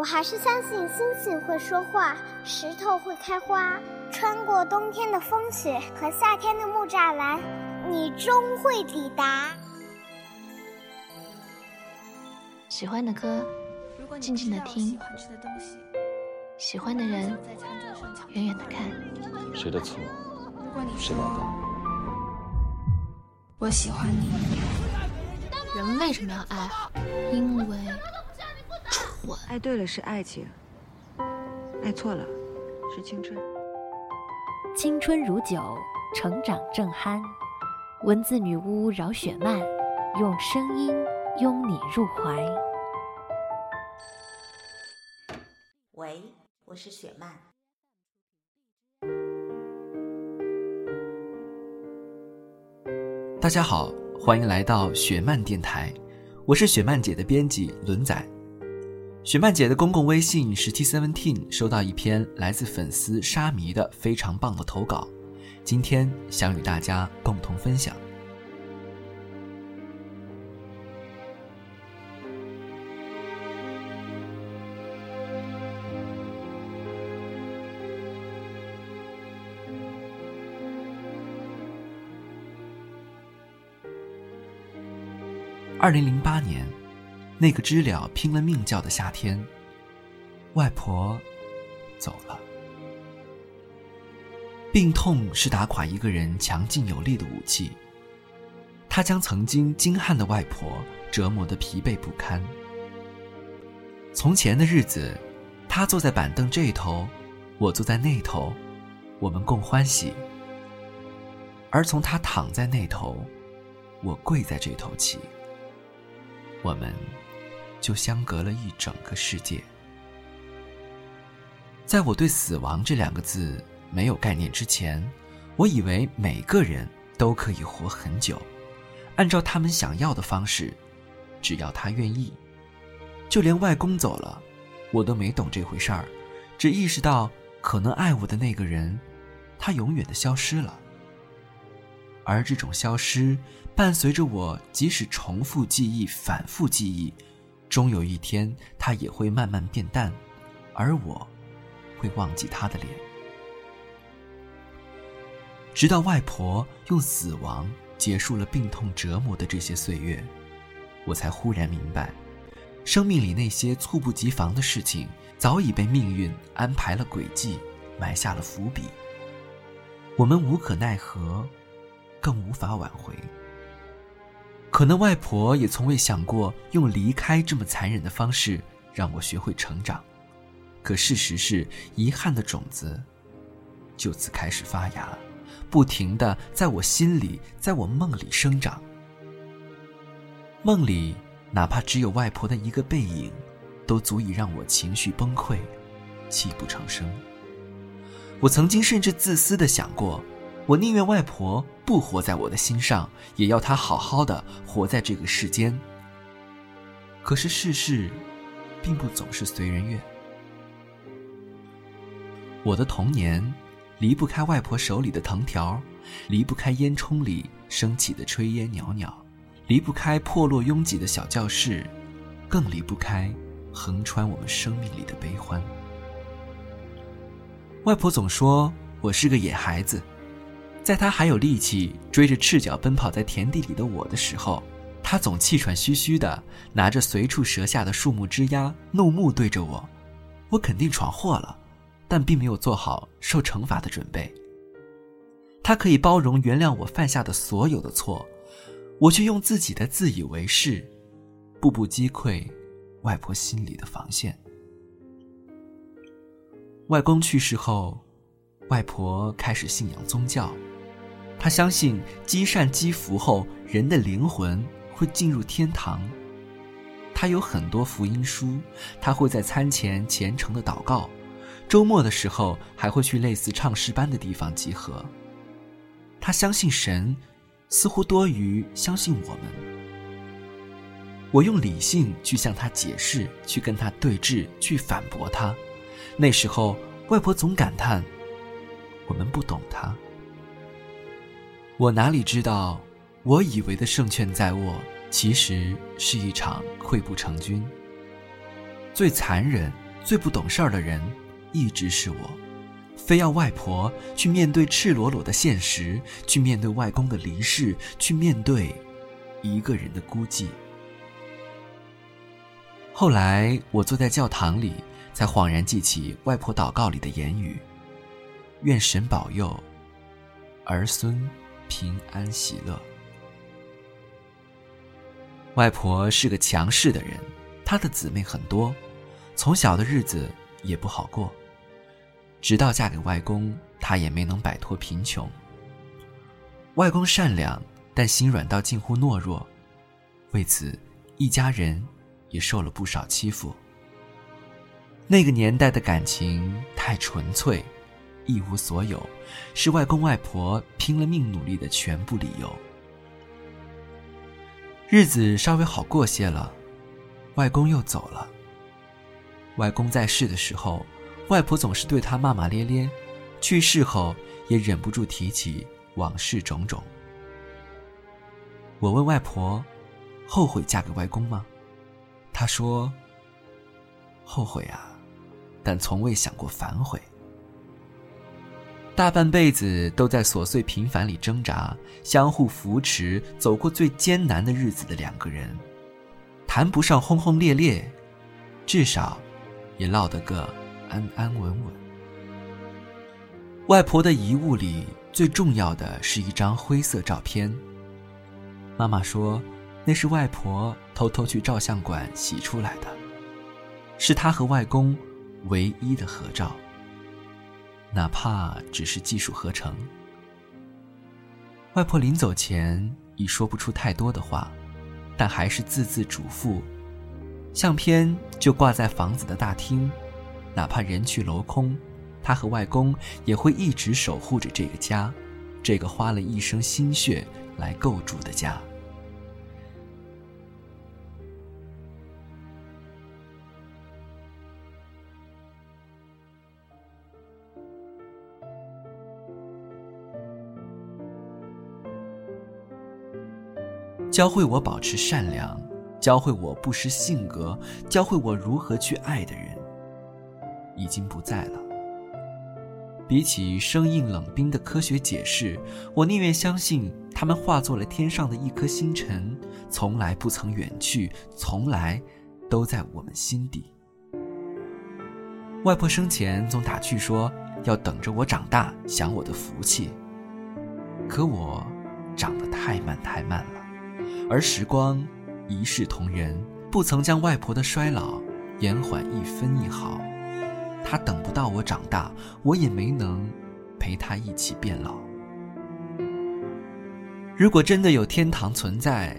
我还是相信星星会说话，石头会开花。穿过冬天的风雪和夏天的木栅栏，你终会抵达。喜欢的歌，静静的听；喜欢的人，远远的看。谁的错？谁来担？我喜欢你。人为什么要爱？因为蠢。爱对了是爱情，爱错了是青春。青春如酒，成长正酣。文字女巫饶雪漫，用声音拥你入怀。喂，我是雪漫。大家好，欢迎来到雪漫电台，我是雪漫姐的编辑轮仔。雪曼姐的公共微信十七 seventeen 收到一篇来自粉丝沙弥的非常棒的投稿，今天想与大家共同分享。二零零八年。那个知了拼了命叫的夏天，外婆走了。病痛是打垮一个人强劲有力的武器。他将曾经精悍的外婆折磨得疲惫不堪。从前的日子，他坐在板凳这头，我坐在那头，我们共欢喜；而从他躺在那头，我跪在这头起，我们。就相隔了一整个世界。在我对死亡这两个字没有概念之前，我以为每个人都可以活很久，按照他们想要的方式，只要他愿意。就连外公走了，我都没懂这回事儿，只意识到可能爱我的那个人，他永远的消失了。而这种消失，伴随着我，即使重复记忆、反复记忆。终有一天，他也会慢慢变淡，而我，会忘记他的脸。直到外婆用死亡结束了病痛折磨的这些岁月，我才忽然明白，生命里那些猝不及防的事情，早已被命运安排了轨迹，埋下了伏笔。我们无可奈何，更无法挽回。可能外婆也从未想过用离开这么残忍的方式让我学会成长，可事实是，遗憾的种子就此开始发芽，不停的在我心里，在我梦里生长。梦里哪怕只有外婆的一个背影，都足以让我情绪崩溃，泣不成声。我曾经甚至自私的想过。我宁愿外婆不活在我的心上，也要她好好的活在这个世间。可是世事，并不总是随人愿。我的童年，离不开外婆手里的藤条，离不开烟囱里升起的炊烟袅袅，离不开破落拥挤的小教室，更离不开横穿我们生命里的悲欢。外婆总说我是个野孩子。在他还有力气追着赤脚奔跑在田地里的我的时候，他总气喘吁吁的拿着随处折下的树木枝丫，怒目对着我。我肯定闯祸了，但并没有做好受惩罚的准备。他可以包容原谅我犯下的所有的错，我却用自己的自以为是，步步击溃外婆心里的防线。外公去世后，外婆开始信仰宗教。他相信积善积福后，人的灵魂会进入天堂。他有很多福音书，他会在餐前虔诚的祷告，周末的时候还会去类似唱诗班的地方集合。他相信神，似乎多于相信我们。我用理性去向他解释，去跟他对峙，去反驳他。那时候，外婆总感叹：我们不懂他。我哪里知道，我以为的胜券在握，其实是一场溃不成军。最残忍、最不懂事儿的人，一直是我。非要外婆去面对赤裸裸的现实，去面对外公的离世，去面对一个人的孤寂。后来，我坐在教堂里，才恍然记起外婆祷告里的言语：“愿神保佑儿孙平安喜乐。”外婆是个强势的人，她的姊妹很多，从小的日子也不好过。直到嫁给外公，她也没能摆脱贫穷。外公善良，但心软到近乎懦弱，为此一家人也受了不少欺负。那个年代的感情太纯粹，一无所有，是外公外婆拼了命努力的全部理由。日子稍微好过些了，外公又走了。外公在世的时候，外婆总是对他骂骂咧咧；去世后，也忍不住提起往事种种。我问外婆：“后悔嫁给外公吗？”她说：“后悔啊，但从未想过反悔。”大半辈子都在琐碎平凡里挣扎，相互扶持，走过最艰难的日子的两个人，谈不上轰轰烈烈，至少也落得个安安稳稳。外婆的遗物里最重要的是一张灰色照片。妈妈说，那是外婆偷偷去照相馆洗出来的，是她和外公唯一的合照。哪怕只是技术合成。外婆临走前已说不出太多的话，但还是字字嘱咐：相片就挂在房子的大厅，哪怕人去楼空，她和外公也会一直守护着这个家，这个花了一生心血来构筑的家。教会我保持善良，教会我不失性格，教会我如何去爱的人，已经不在了。比起生硬冷冰的科学解释，我宁愿相信他们化作了天上的一颗星辰，从来不曾远去，从来都在我们心底。外婆生前总打趣说要等着我长大享我的福气，可我长得太慢太慢了。而时光一视同仁，不曾将外婆的衰老延缓一分一毫。她等不到我长大，我也没能陪她一起变老。如果真的有天堂存在，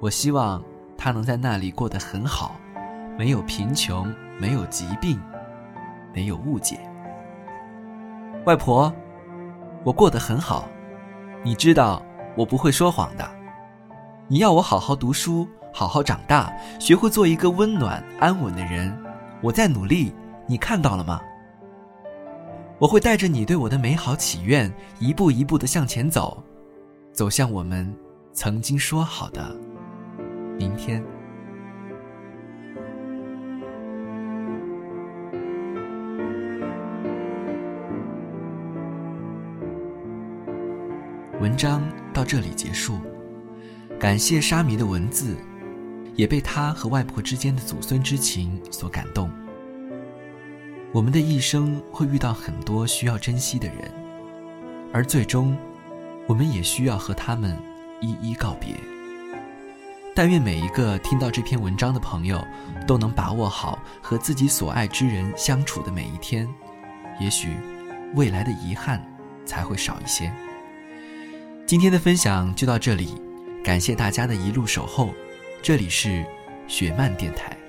我希望她能在那里过得很好，没有贫穷，没有疾病，没有误解。外婆，我过得很好，你知道我不会说谎的。你要我好好读书，好好长大，学会做一个温暖安稳的人。我在努力，你看到了吗？我会带着你对我的美好祈愿，一步一步的向前走，走向我们曾经说好的明天。文章到这里结束。感谢沙弥的文字，也被他和外婆之间的祖孙之情所感动。我们的一生会遇到很多需要珍惜的人，而最终，我们也需要和他们一一告别。但愿每一个听到这篇文章的朋友，都能把握好和自己所爱之人相处的每一天，也许未来的遗憾才会少一些。今天的分享就到这里。感谢大家的一路守候，这里是雪漫电台。